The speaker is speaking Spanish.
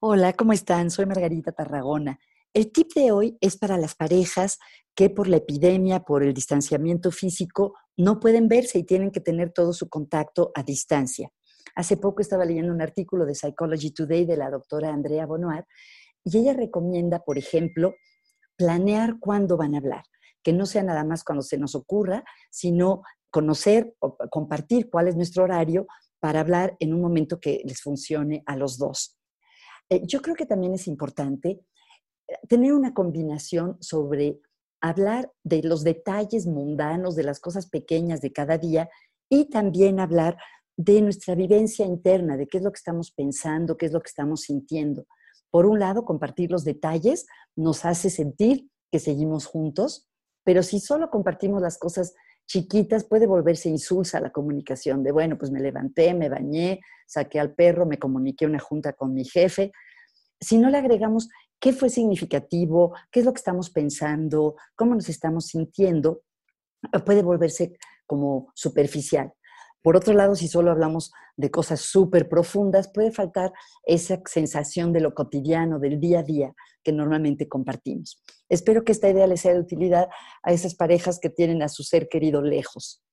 Hola, ¿cómo están? Soy Margarita Tarragona. El tip de hoy es para las parejas que por la epidemia, por el distanciamiento físico, no pueden verse y tienen que tener todo su contacto a distancia. Hace poco estaba leyendo un artículo de Psychology Today de la doctora Andrea Bonoir y ella recomienda, por ejemplo, planear cuándo van a hablar, que no sea nada más cuando se nos ocurra, sino conocer o compartir cuál es nuestro horario para hablar en un momento que les funcione a los dos. Eh, yo creo que también es importante eh, tener una combinación sobre hablar de los detalles mundanos, de las cosas pequeñas de cada día y también hablar de nuestra vivencia interna, de qué es lo que estamos pensando, qué es lo que estamos sintiendo. Por un lado, compartir los detalles nos hace sentir que seguimos juntos, pero si solo compartimos las cosas chiquitas, puede volverse insulsa la comunicación de, bueno, pues me levanté, me bañé, saqué al perro, me comuniqué una junta con mi jefe. Si no le agregamos qué fue significativo, qué es lo que estamos pensando, cómo nos estamos sintiendo, puede volverse como superficial. Por otro lado, si solo hablamos de cosas súper profundas, puede faltar esa sensación de lo cotidiano, del día a día que normalmente compartimos. Espero que esta idea les sea de utilidad a esas parejas que tienen a su ser querido lejos.